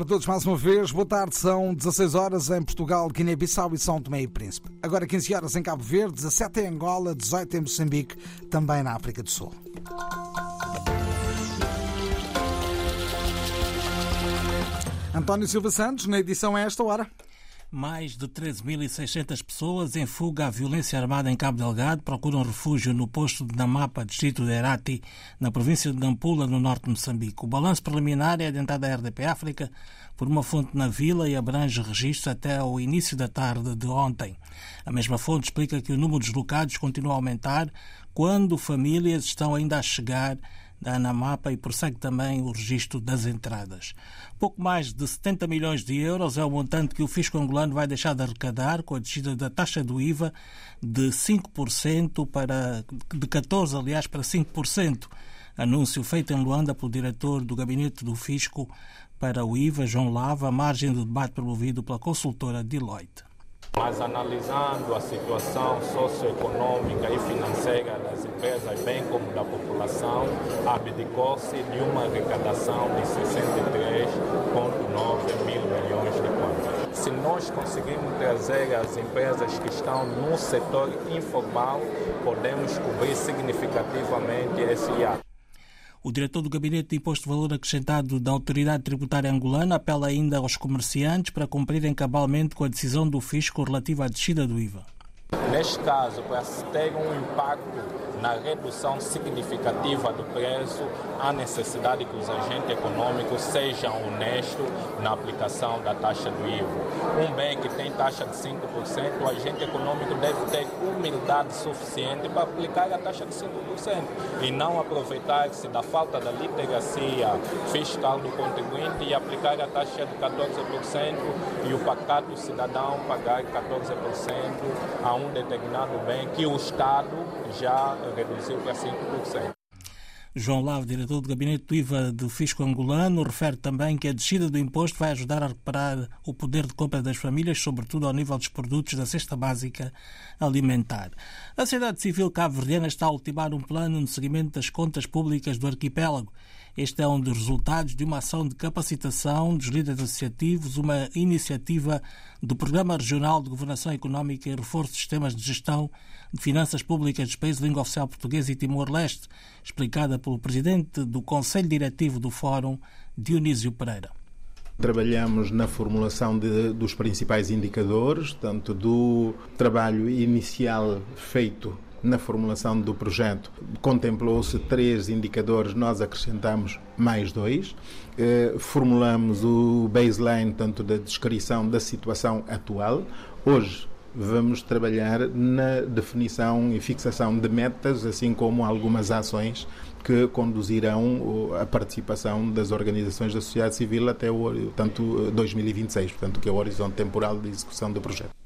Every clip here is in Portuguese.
para todos mais uma vez. Boa tarde, são 16 horas em Portugal, Guiné-Bissau e São Tomé e Príncipe. Agora 15 horas em Cabo Verde, 17 em Angola, 18 em Moçambique, também na África do Sul. António Silva Santos, na edição a esta hora. Mais de 13.600 pessoas em fuga à violência armada em Cabo Delgado procuram refúgio no posto de Namapa, distrito de Herati, na província de Nampula, no norte de Moçambique. O balanço preliminar é adentado à RDP África por uma fonte na vila e abrange registros até ao início da tarde de ontem. A mesma fonte explica que o número de deslocados continua a aumentar quando famílias estão ainda a chegar da Anamapa e prossegue também o registro das entradas. Pouco mais de 70 milhões de euros é o montante que o fisco angolano vai deixar de arrecadar com a descida da taxa do IVA de 5% para de 14, aliás, para 5%. Anúncio feito em Luanda pelo diretor do gabinete do fisco para o IVA, João Lava, à margem do debate promovido pela consultora Deloitte. Mas analisando a situação socioeconômica e financeira das empresas, bem como da população, abdicou-se de uma arrecadação de 63,9 mil milhões de contas. Se nós conseguirmos trazer as empresas que estão no setor informal, podemos cobrir significativamente esse hiato. O diretor do Gabinete de Imposto de Valor Acrescentado da Autoridade Tributária Angolana apela ainda aos comerciantes para cumprirem cabalmente com a decisão do fisco relativa à descida do IVA. Neste caso, para se ter um impacto na redução significativa do preço, há necessidade que os agentes econômicos sejam honestos na aplicação da taxa do IVA. Um bem que tem taxa de 5%, o agente econômico deve ter humildade suficiente para aplicar a taxa de 5% e não aproveitar-se da falta da literacia fiscal do contribuinte e aplicar a taxa de 14% e o pacato cidadão pagar 14% a um determinado bem que o Estado já reduziu para 5%. João Lavo, diretor do Gabinete do IVA do Fisco Angolano, refere também que a descida do imposto vai ajudar a recuperar o poder de compra das famílias, sobretudo ao nível dos produtos da cesta básica alimentar. A sociedade civil cabo-verdiana está a ultimar um plano no seguimento das contas públicas do arquipélago. Este é um dos resultados de uma ação de capacitação dos líderes associativos, uma iniciativa do Programa Regional de Governação Económica e Reforço de Sistemas de Gestão de Finanças Públicas dos países de língua oficial portuguesa e Timor-Leste, explicada pelo presidente do Conselho Diretivo do Fórum, Dionísio Pereira. Trabalhamos na formulação de, dos principais indicadores, tanto do trabalho inicial feito na formulação do projeto. Contemplou-se três indicadores, nós acrescentamos mais dois. Eh, formulamos o baseline, tanto da descrição da situação atual. Hoje vamos trabalhar na definição e fixação de metas, assim como algumas ações que conduzirão a participação das organizações da sociedade civil até o tanto 2026, portanto que é o horizonte temporal de execução do projeto.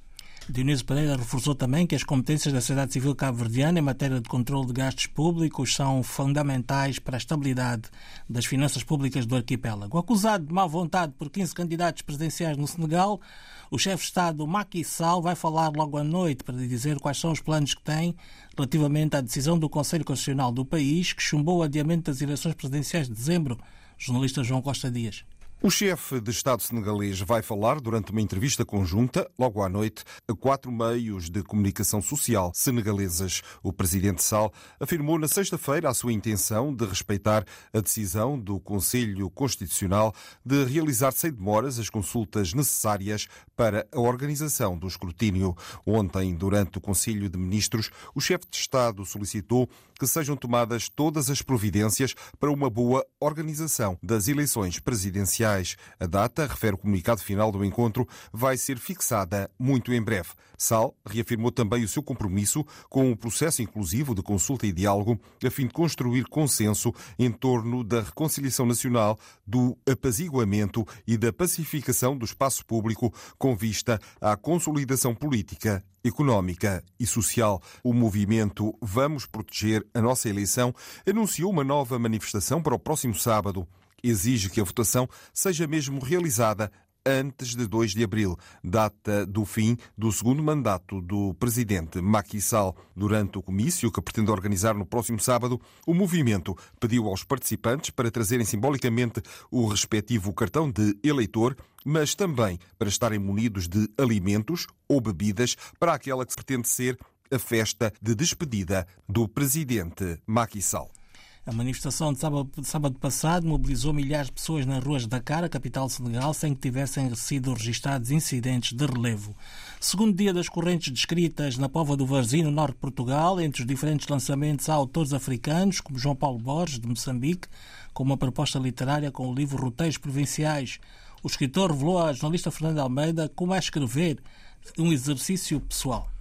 Dionísio Pereira reforçou também que as competências da sociedade civil cabo-verdiana em matéria de controle de gastos públicos são fundamentais para a estabilidade das finanças públicas do arquipélago. Acusado de má vontade por 15 candidatos presidenciais no Senegal, o chefe de Estado Macky Sall vai falar logo à noite para dizer quais são os planos que tem relativamente à decisão do Conselho Constitucional do país que chumbou o adiamento das eleições presidenciais de dezembro. Jornalista João Costa Dias. O chefe de Estado senegalês vai falar durante uma entrevista conjunta, logo à noite, a quatro meios de comunicação social senegaleses. O presidente Sall afirmou na sexta-feira a sua intenção de respeitar a decisão do Conselho Constitucional de realizar sem demoras as consultas necessárias para a organização do escrutínio. Ontem, durante o Conselho de Ministros, o chefe de Estado solicitou que sejam tomadas todas as providências para uma boa organização das eleições presidenciais. A data, refere o comunicado final do encontro, vai ser fixada muito em breve. Sal reafirmou também o seu compromisso com um processo inclusivo de consulta e diálogo, a fim de construir consenso em torno da reconciliação nacional, do apaziguamento e da pacificação do espaço público, com vista à consolidação política económica e social. O movimento Vamos Proteger a Nossa Eleição anunciou uma nova manifestação para o próximo sábado. Exige que a votação seja mesmo realizada antes de 2 de abril, data do fim do segundo mandato do presidente Macky Sall. Durante o comício que pretende organizar no próximo sábado, o movimento pediu aos participantes para trazerem simbolicamente o respectivo cartão de eleitor, mas também para estarem munidos de alimentos ou bebidas para aquela que pretende ser a festa de despedida do presidente Macky Sall. A manifestação de sábado, sábado, passado mobilizou milhares de pessoas nas ruas de Dakar, capital senegal, sem que tivessem sido registados incidentes de relevo. Segundo dia das correntes descritas na Pova do Varzim, no norte de Portugal, entre os diferentes lançamentos há autores africanos, como João Paulo Borges, de Moçambique, com uma proposta literária com o livro Roteiros Provinciais. O escritor revelou à jornalista Fernanda Almeida como é escrever um exercício pessoal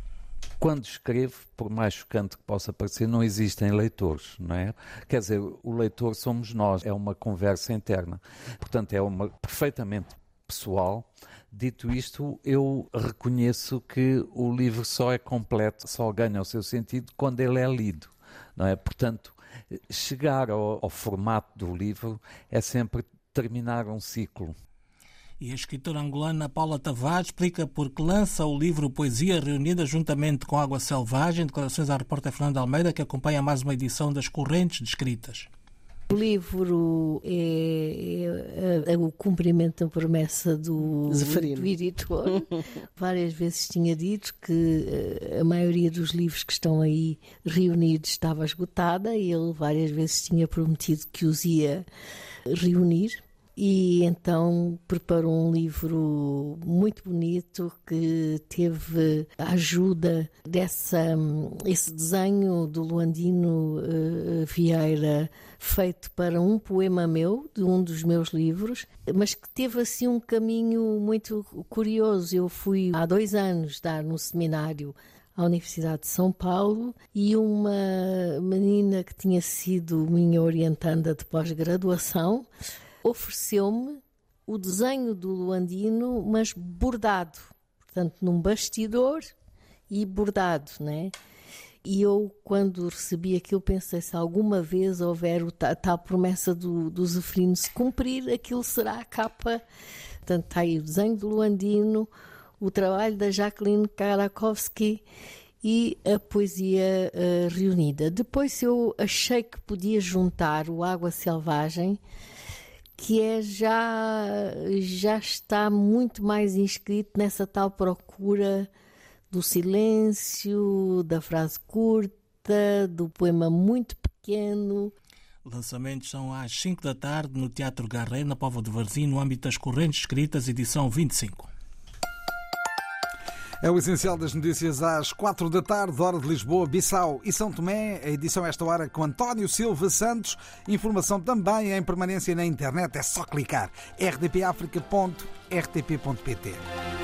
quando escrevo, por mais chocante que possa parecer, não existem leitores, não é? Quer dizer, o leitor somos nós, é uma conversa interna. Portanto, é uma perfeitamente pessoal. Dito isto, eu reconheço que o livro só é completo, só ganha o seu sentido quando ele é lido, não é? Portanto, chegar ao, ao formato do livro é sempre terminar um ciclo. E a escritora angolana Paula Tavares explica por que lança o livro Poesia Reunida juntamente com Água Selvagem, declarações à repórter Fernanda Almeida, que acompanha mais uma edição das Correntes Descritas. O livro é, é, é, o cumprimento da promessa do, do editor. Várias vezes tinha dito que eh, a maioria dos livros que estão aí reunidos estava esgotada e ele várias vezes tinha prometido que os ia reunir e então preparou um livro muito bonito que teve a ajuda dessa esse desenho do Luandino uh, Vieira feito para um poema meu de um dos meus livros, mas que teve assim um caminho muito curioso. Eu fui há dois anos dar no seminário à Universidade de São Paulo e uma menina que tinha sido minha orientanda de pós-graduação ofereceu-me o desenho do Luandino, mas bordado, portanto, num bastidor e bordado, né? E eu, quando recebi aquilo, pensei: se alguma vez houver a tal promessa do, do Zeferino se cumprir, aquilo será a capa. Portanto, está aí o desenho do Luandino, o trabalho da Jacqueline Karakovsky e a poesia uh, reunida. Depois eu achei que podia juntar o Água Selvagem que é já, já está muito mais inscrito nessa tal procura do silêncio, da frase curta, do poema muito pequeno. Lançamentos são às 5 da tarde no Teatro Garré, na Pova do Varzim, no âmbito das Correntes Escritas, edição 25. É o essencial das notícias às quatro da tarde, hora de Lisboa, Bissau e São Tomé. A edição esta hora com António Silva Santos. Informação também em permanência na internet. É só clicar rdpafrica.rtp.pt.